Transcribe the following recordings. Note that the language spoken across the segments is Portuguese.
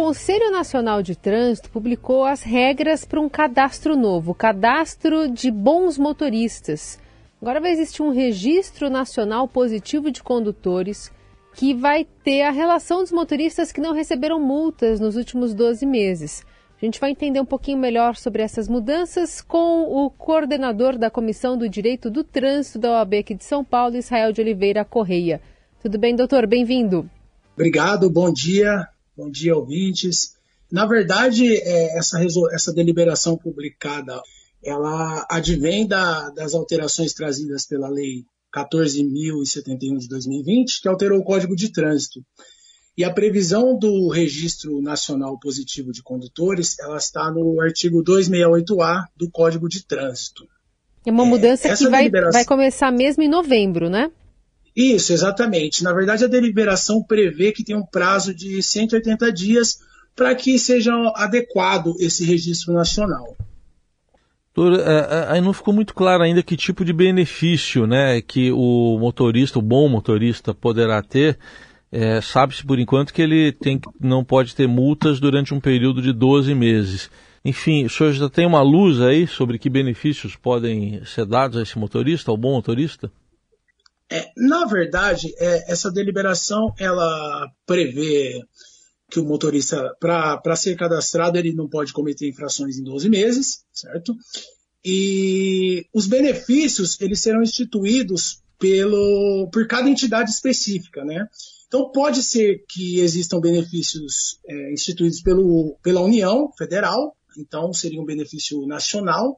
Conselho Nacional de Trânsito publicou as regras para um cadastro novo, cadastro de bons motoristas. Agora vai existir um registro nacional positivo de condutores que vai ter a relação dos motoristas que não receberam multas nos últimos 12 meses. A gente vai entender um pouquinho melhor sobre essas mudanças com o coordenador da Comissão do Direito do Trânsito da OAB aqui de São Paulo, Israel de Oliveira Correia. Tudo bem, doutor? Bem-vindo. Obrigado, bom dia. Bom dia, ouvintes. Na verdade, é, essa, essa deliberação publicada, ela advém da, das alterações trazidas pela Lei 14.071 de 2020, que alterou o Código de Trânsito. E a previsão do Registro Nacional Positivo de Condutores, ela está no artigo 268A do Código de Trânsito. É uma mudança é, que vai, deliberação... vai começar mesmo em novembro, né? Isso, exatamente. Na verdade, a deliberação prevê que tem um prazo de 180 dias para que seja adequado esse registro nacional. Doutor, é, é, aí não ficou muito claro ainda que tipo de benefício né, que o motorista, o bom motorista, poderá ter é, Sabe-se por enquanto que ele tem, não pode ter multas durante um período de 12 meses. Enfim, o senhor já tem uma luz aí sobre que benefícios podem ser dados a esse motorista, ao bom motorista? É, na verdade, é, essa deliberação ela prevê que o motorista, para ser cadastrado, ele não pode cometer infrações em 12 meses, certo? E os benefícios eles serão instituídos pelo, por cada entidade específica, né? Então, pode ser que existam benefícios é, instituídos pelo, pela União Federal, então seria um benefício nacional,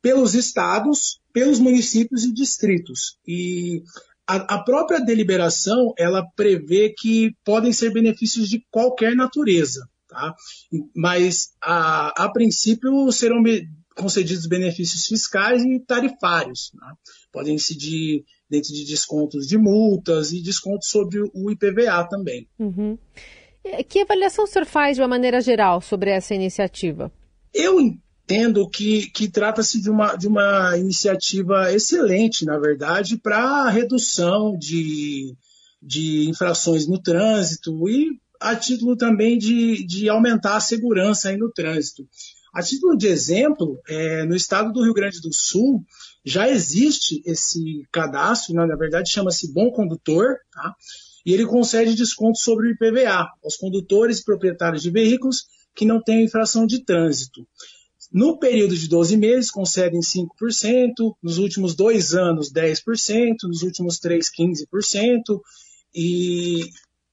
pelos estados, pelos municípios e distritos. E a, a, própria deliberação ela prevê que podem ser benefícios de qualquer natureza, tá? mas a, a princípio serão concedidos benefícios fiscais e tarifários. Né? Podem incidir dentro de descontos de multas e descontos sobre o IPVA também. Uhum. Que avaliação o senhor faz de uma maneira geral sobre essa iniciativa? Eu entendo que, que trata-se de uma, de uma iniciativa excelente, na verdade, para redução de, de infrações no trânsito e a título também de, de aumentar a segurança no trânsito. A título de exemplo, é, no estado do Rio Grande do Sul, já existe esse cadastro, né? na verdade chama-se Bom Condutor, tá? e ele concede desconto sobre o IPVA aos condutores e proprietários de veículos que não têm infração de trânsito. No período de 12 meses, concedem 5%, nos últimos dois anos, 10%, nos últimos três, 15%, e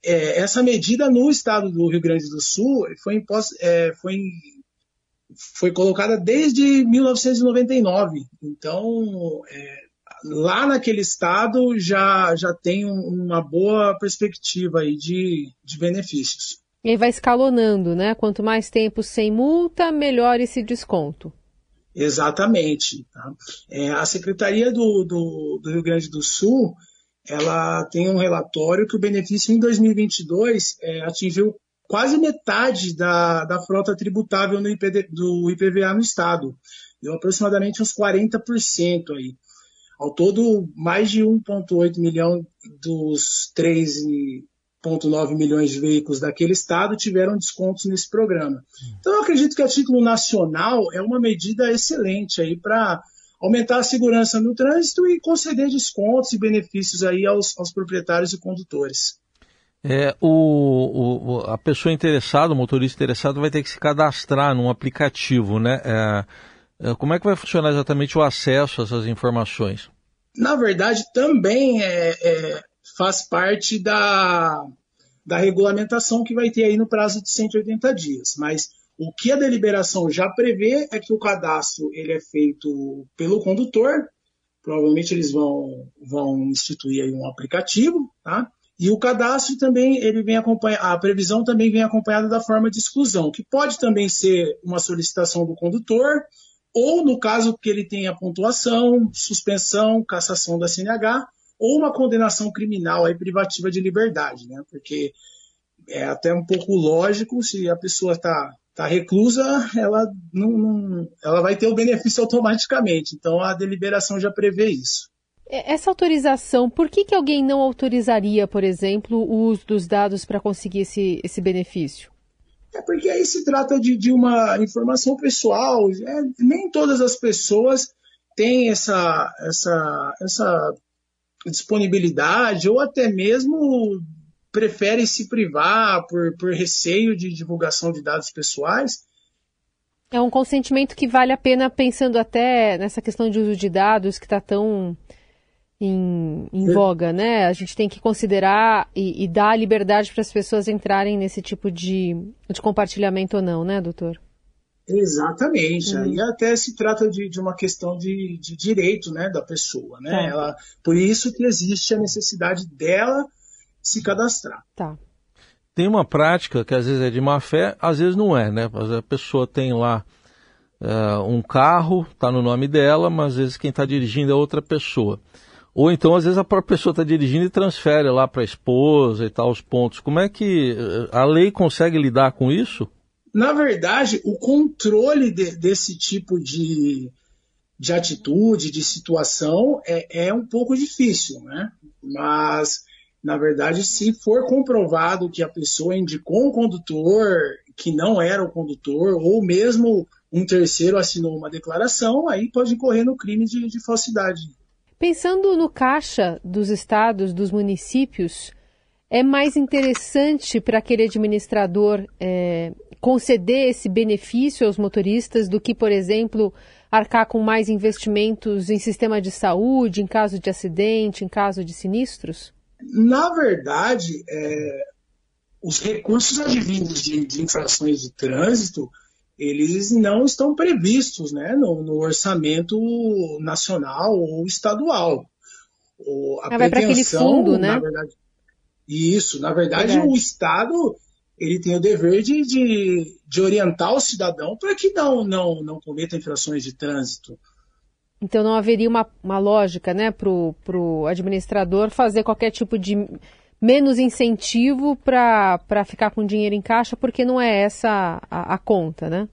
é, essa medida no estado do Rio Grande do Sul foi, imposta, é, foi foi colocada desde 1999. Então, é, lá naquele estado já, já tem uma boa perspectiva aí de, de benefícios. E aí vai escalonando, né? Quanto mais tempo sem multa, melhor esse desconto. Exatamente. Tá? É, a Secretaria do, do, do, Rio Grande do Sul ela tem um relatório que o benefício em 2022 é, atingiu quase metade da, da frota tributável no IPD, do IPVA no estado. Deu aproximadamente uns 40% aí. Ao todo, mais de 1,8 milhão dos 3,9 milhões de veículos daquele estado tiveram descontos nesse programa. Então, eu acredito que a título nacional é uma medida excelente aí para aumentar a segurança no trânsito e conceder descontos e benefícios aí aos, aos proprietários e condutores. É, o, o, a pessoa interessada, o motorista interessado, vai ter que se cadastrar num aplicativo, né? É, é, como é que vai funcionar exatamente o acesso a essas informações? Na verdade, também é, é, faz parte da, da regulamentação que vai ter aí no prazo de 180 dias. Mas o que a deliberação já prevê é que o cadastro ele é feito pelo condutor. Provavelmente eles vão, vão instituir aí um aplicativo, tá? E o cadastro também ele vem acompanhar, a previsão também vem acompanhada da forma de exclusão, que pode também ser uma solicitação do condutor, ou no caso que ele tenha pontuação, suspensão, cassação da CNH, ou uma condenação criminal aí, privativa de liberdade, né? Porque é até um pouco lógico, se a pessoa está tá reclusa, ela, não, não, ela vai ter o benefício automaticamente. Então a deliberação já prevê isso. É, essa autorização, por que, que alguém não autorizaria, por exemplo, o uso dos dados para conseguir esse, esse benefício? É porque aí se trata de, de uma informação pessoal. É, nem todas as pessoas têm essa, essa, essa disponibilidade ou até mesmo preferem se privar por, por receio de divulgação de dados pessoais. É um consentimento que vale a pena pensando até nessa questão de uso de dados que está tão em, em, voga, né? A gente tem que considerar e, e dar liberdade para as pessoas entrarem nesse tipo de, de compartilhamento ou não, né, doutor? Exatamente. Uhum. Aí até se trata de, de uma questão de, de, direito né, da pessoa. Né? Tá. Ela, por isso que existe a necessidade dela se cadastrar. Tá. Tem uma prática que às vezes é de má fé, às vezes não é, né? A pessoa tem lá uh, um carro, está no nome dela, mas às vezes quem está dirigindo é outra pessoa. Ou então, às vezes, a própria pessoa está dirigindo e transfere lá para a esposa e tal os pontos. Como é que eh, a lei consegue lidar com isso? Na verdade, o controle de, desse tipo de, de atitude, de situação, é, é um pouco difícil, né? Mas, na verdade, se for comprovado que a pessoa indicou um condutor que não era o condutor, ou mesmo um terceiro assinou uma declaração, aí pode incorrer no crime de, de falsidade. Pensando no caixa dos estados, dos municípios, é mais interessante para aquele administrador é, conceder esse benefício aos motoristas do que, por exemplo, arcar com mais investimentos em sistema de saúde, em caso de acidente, em caso de sinistros? Na verdade, é, os recursos advindos de, de infrações de trânsito eles não estão previstos né, no, no orçamento nacional ou estadual. O, a ah, vai para aquele fundo, né? Na verdade, isso, na verdade, verdade, o Estado ele tem o dever de, de, de orientar o cidadão para que não, não, não cometa infrações de trânsito. Então não haveria uma, uma lógica né, para o administrador fazer qualquer tipo de menos incentivo para ficar com dinheiro em caixa, porque não é essa a, a, conta, né?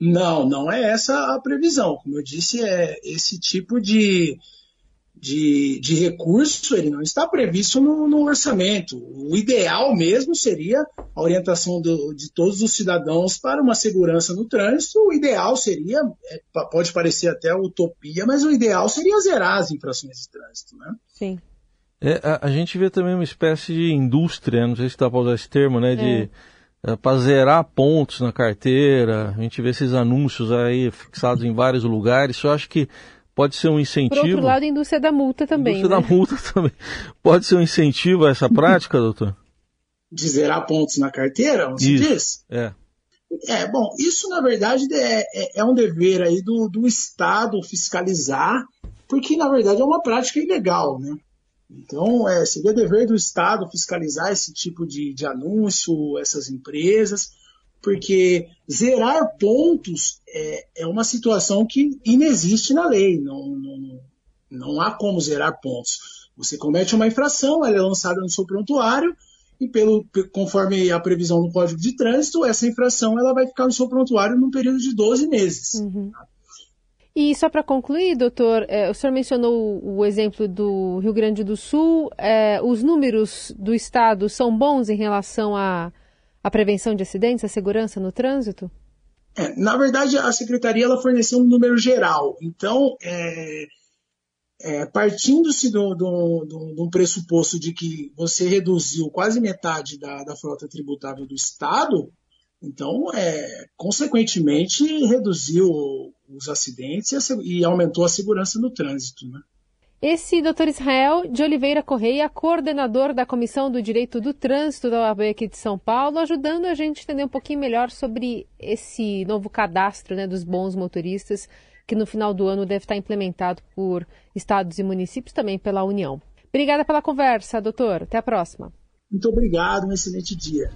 Não, não é essa a previsão. Como eu disse, é esse tipo de, de, de recurso ele não está previsto no, no orçamento. O ideal mesmo seria a orientação do, de todos os cidadãos para uma segurança no trânsito. O ideal seria, é, pode parecer até utopia, mas o ideal seria zerar as infrações de trânsito, né? Sim. É, a, a, gente vê também uma espécie de indústria, não sei se dá para usar esse termo, né? De é. é para zerar pontos na carteira. A gente vê esses anúncios aí fixados em vários lugares. Eu acho que pode ser um incentivo. Por outro lado, a indústria da multa também. Indústria né? da multa também. Pode ser um incentivo a essa prática, doutor? De zerar pontos na carteira, você isso, diz? É. É, bom, isso na verdade é, é, é um dever aí do, do Estado fiscalizar, porque na verdade é uma prática ilegal, né? Então, é, seria dever do Estado fiscalizar esse tipo de, de anúncio, essas empresas, porque zerar pontos é, é uma situação que inexiste na lei, não, não, não há como zerar pontos. Você comete uma infração, ela é lançada no seu prontuário, e pelo, conforme a previsão do Código de Trânsito, essa infração ela vai ficar no seu prontuário num período de 12 meses. Uhum. E só para concluir, doutor, é, o senhor mencionou o exemplo do Rio Grande do Sul. É, os números do Estado são bons em relação à, à prevenção de acidentes, à segurança no trânsito? É, na verdade, a Secretaria ela forneceu um número geral. Então, é, é, partindo-se de um pressuposto de que você reduziu quase metade da, da frota tributável do Estado, então, é, consequentemente, reduziu os acidentes e aumentou a segurança no trânsito. Né? Esse doutor Israel de Oliveira Correia, coordenador da Comissão do Direito do Trânsito da OAB aqui de São Paulo, ajudando a gente a entender um pouquinho melhor sobre esse novo cadastro né, dos bons motoristas, que no final do ano deve estar implementado por estados e municípios, também pela União. Obrigada pela conversa, doutor. Até a próxima. Muito obrigado, um excelente dia.